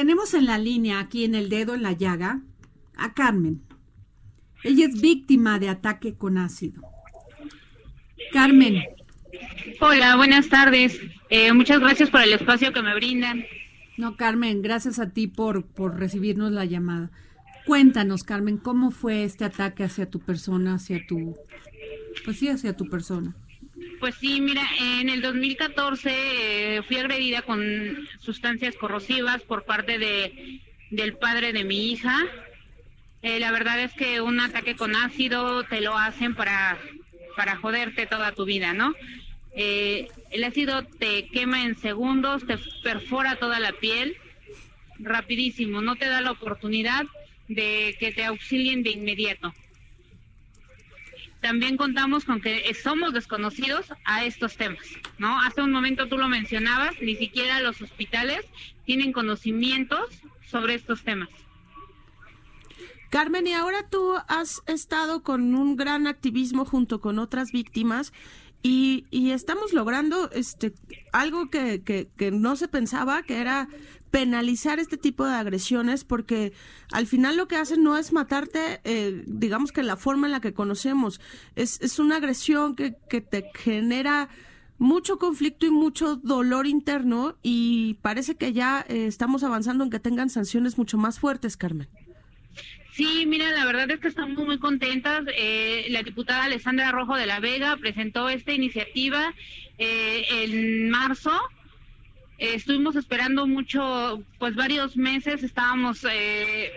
Tenemos en la línea, aquí en el dedo en la llaga, a Carmen. Ella es víctima de ataque con ácido. Carmen. Hola, buenas tardes. Eh, muchas gracias por el espacio que me brindan. No, Carmen, gracias a ti por, por recibirnos la llamada. Cuéntanos, Carmen, ¿cómo fue este ataque hacia tu persona, hacia tu, pues sí, hacia tu persona? Pues sí, mira, en el 2014 eh, fui agredida con sustancias corrosivas por parte de del padre de mi hija. Eh, la verdad es que un ataque con ácido te lo hacen para para joderte toda tu vida, ¿no? Eh, el ácido te quema en segundos, te perfora toda la piel rapidísimo, no te da la oportunidad de que te auxilien de inmediato. También contamos con que somos desconocidos a estos temas, ¿no? Hace un momento tú lo mencionabas, ni siquiera los hospitales tienen conocimientos sobre estos temas. Carmen, y ahora tú has estado con un gran activismo junto con otras víctimas y, estamos logrando este algo que, que, no se pensaba, que era penalizar este tipo de agresiones, porque al final lo que hacen no es matarte, eh, digamos que la forma en la que conocemos, es, es una agresión que, que te genera mucho conflicto y mucho dolor interno y parece que ya eh, estamos avanzando en que tengan sanciones mucho más fuertes, Carmen. Sí, mira, la verdad es que estamos muy contentas. Eh, la diputada Alessandra Rojo de la Vega presentó esta iniciativa eh, en marzo. Eh, estuvimos esperando mucho, pues varios meses, estábamos eh,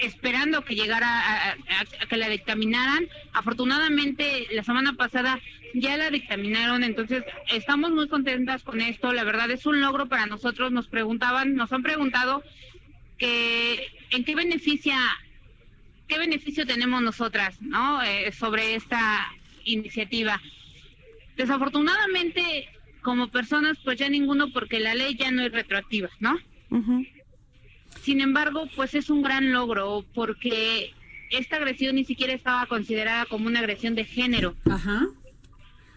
esperando que llegara a, a, que la dictaminaran. Afortunadamente, la semana pasada ya la dictaminaron, entonces estamos muy contentas con esto. La verdad es un logro para nosotros. Nos preguntaban, nos han preguntado que en qué beneficia ¿qué beneficio tenemos nosotras ¿no? Eh, sobre esta iniciativa? Desafortunadamente, como personas, pues ya ninguno, porque la ley ya no es retroactiva, ¿no? Uh -huh. Sin embargo, pues es un gran logro, porque esta agresión ni siquiera estaba considerada como una agresión de género. Ajá.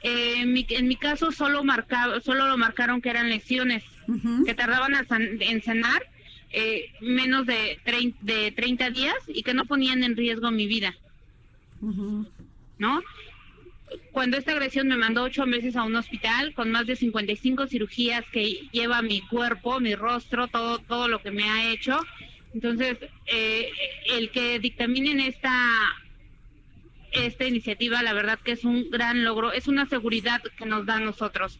Eh, en, mi, en mi caso solo marcaba, solo lo marcaron que eran lesiones uh -huh. que tardaban en sanar eh, menos de, trein, de 30 días y que no ponían en riesgo mi vida. Uh -huh. ¿No? Cuando esta agresión me mandó ocho meses a un hospital con más de 55 cirugías que lleva mi cuerpo, mi rostro, todo, todo lo que me ha hecho. Entonces, eh, el que dictaminen esta esta iniciativa, la verdad que es un gran logro, es una seguridad que nos da a nosotros.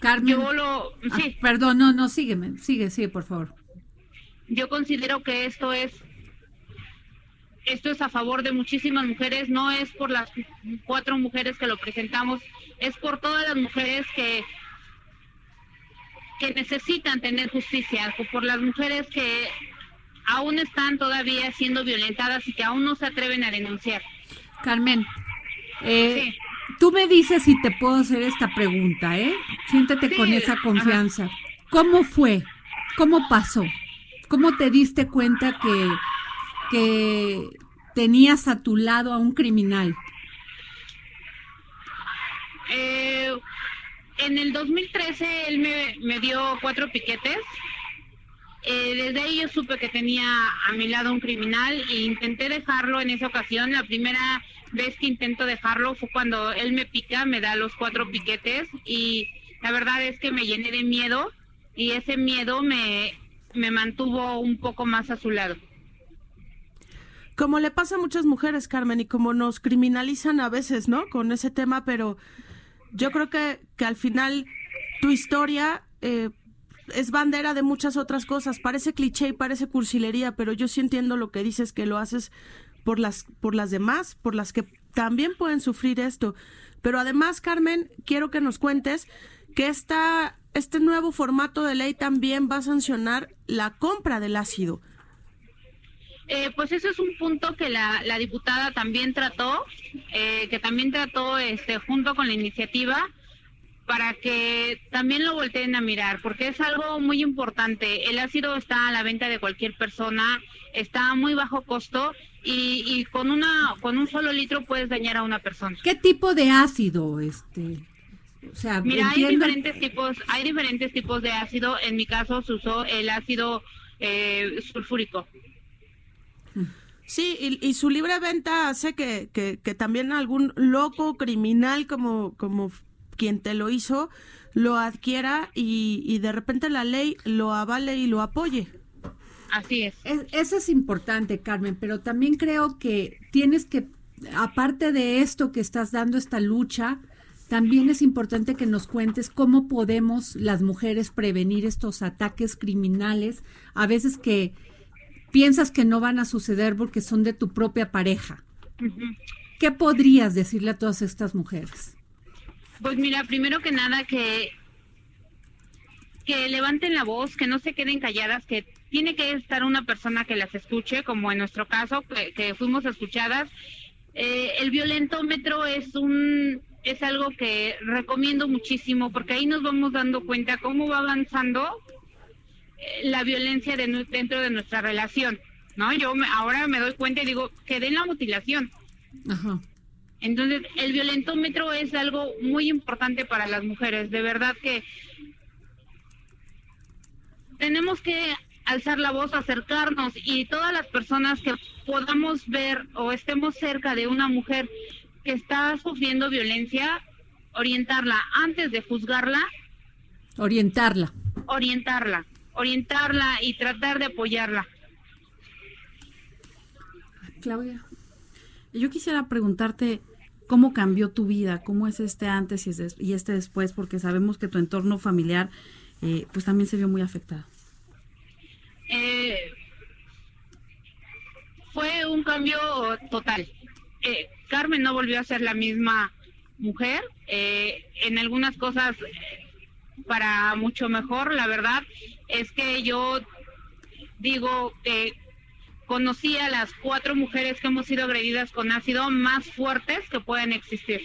Carmen. Yo lo, sí. Ah, perdón, no, no, sígueme, sigue, sigue, por favor. Yo considero que esto es esto es a favor de muchísimas mujeres, no es por las cuatro mujeres que lo presentamos, es por todas las mujeres que que necesitan tener justicia, por las mujeres que aún están todavía siendo violentadas y que aún no se atreven a denunciar. Carmen, eh, sí. Tú me dices si te puedo hacer esta pregunta, ¿eh? Siéntete sí, con esa confianza. Ajá. ¿Cómo fue? ¿Cómo pasó? ¿Cómo te diste cuenta que, que tenías a tu lado a un criminal? Eh, en el 2013 él me, me dio cuatro piquetes. Eh, desde ahí yo supe que tenía a mi lado un criminal e intenté dejarlo en esa ocasión. La primera vez que intento dejarlo fue cuando él me pica, me da los cuatro piquetes y la verdad es que me llené de miedo y ese miedo me, me mantuvo un poco más a su lado. Como le pasa a muchas mujeres, Carmen, y como nos criminalizan a veces, ¿no? Con ese tema, pero yo creo que, que al final tu historia eh, es bandera de muchas otras cosas. Parece cliché y parece cursilería, pero yo sí entiendo lo que dices, que lo haces por las, por las demás, por las que también pueden sufrir esto. Pero además, Carmen, quiero que nos cuentes que esta este nuevo formato de ley también va a sancionar la compra del ácido. Eh, pues eso es un punto que la, diputada también trató, eh, que también trató este, junto con la iniciativa para que también lo volteen a mirar, porque es algo muy importante. El ácido está a la venta de cualquier persona, está a muy bajo costo y, y con una con un solo litro puedes dañar a una persona. ¿Qué tipo de ácido este? O sea, Mira, hay diferentes tipos, hay diferentes tipos de ácido. En mi caso se usó el ácido eh, sulfúrico. Sí, y, su libre venta hace que, que, también algún loco criminal como, como quien te lo hizo lo adquiera y, y de repente la ley lo avale y lo apoye. Así es. es. Eso es importante, Carmen, pero también creo que tienes que, aparte de esto que estás dando, esta lucha, también es importante que nos cuentes cómo podemos las mujeres prevenir estos ataques criminales, a veces que piensas que no van a suceder porque son de tu propia pareja. ¿Qué podrías decirle a todas estas mujeres? Pues mira, primero que nada que que levanten la voz, que no se queden calladas, que tiene que estar una persona que las escuche, como en nuestro caso, que, fuimos escuchadas. Eh, el violentómetro es un es algo que recomiendo muchísimo porque ahí nos vamos dando cuenta cómo va avanzando la violencia dentro de nuestra relación, ¿no? Yo ahora me doy cuenta y digo, quedé en la mutilación. Entonces, el violentómetro es algo muy importante para las mujeres, de verdad que tenemos que alzar la voz, acercarnos y todas las personas que podamos ver o estemos cerca de una mujer que está sufriendo violencia, orientarla antes de juzgarla. Orientarla. Orientarla, orientarla y tratar de apoyarla. Claudia, yo quisiera preguntarte cómo cambió tu vida, cómo es este antes y este después, porque sabemos que tu entorno familiar eh, pues también se vio muy afectado. Eh, fue un cambio total. Eh, Carmen no volvió a ser la misma mujer, eh, en algunas cosas para mucho mejor, la verdad es que yo digo que conocí a las cuatro mujeres que hemos sido agredidas con ácido más fuertes que pueden existir.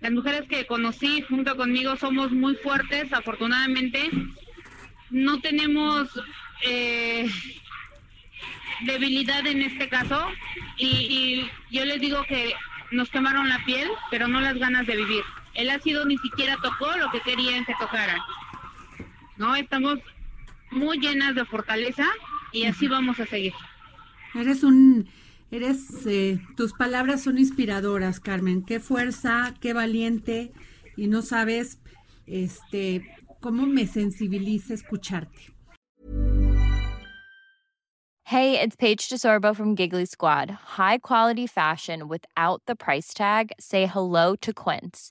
Las mujeres que conocí junto conmigo somos muy fuertes, afortunadamente no tenemos eh, debilidad en este caso y, y yo les digo que nos quemaron la piel, pero no las ganas de vivir. El ácido ni siquiera tocó lo que querían que tocara. ¿No? Estamos muy llenas de fortaleza y así vamos a seguir. Eres un, eres, eh, tus palabras son inspiradoras, Carmen. Qué fuerza, qué valiente y no sabes, este, cómo me sensibiliza escucharte. Hey, it's Paige DeSorbo from Giggly Squad. High quality fashion without the price tag. Say hello to Quince.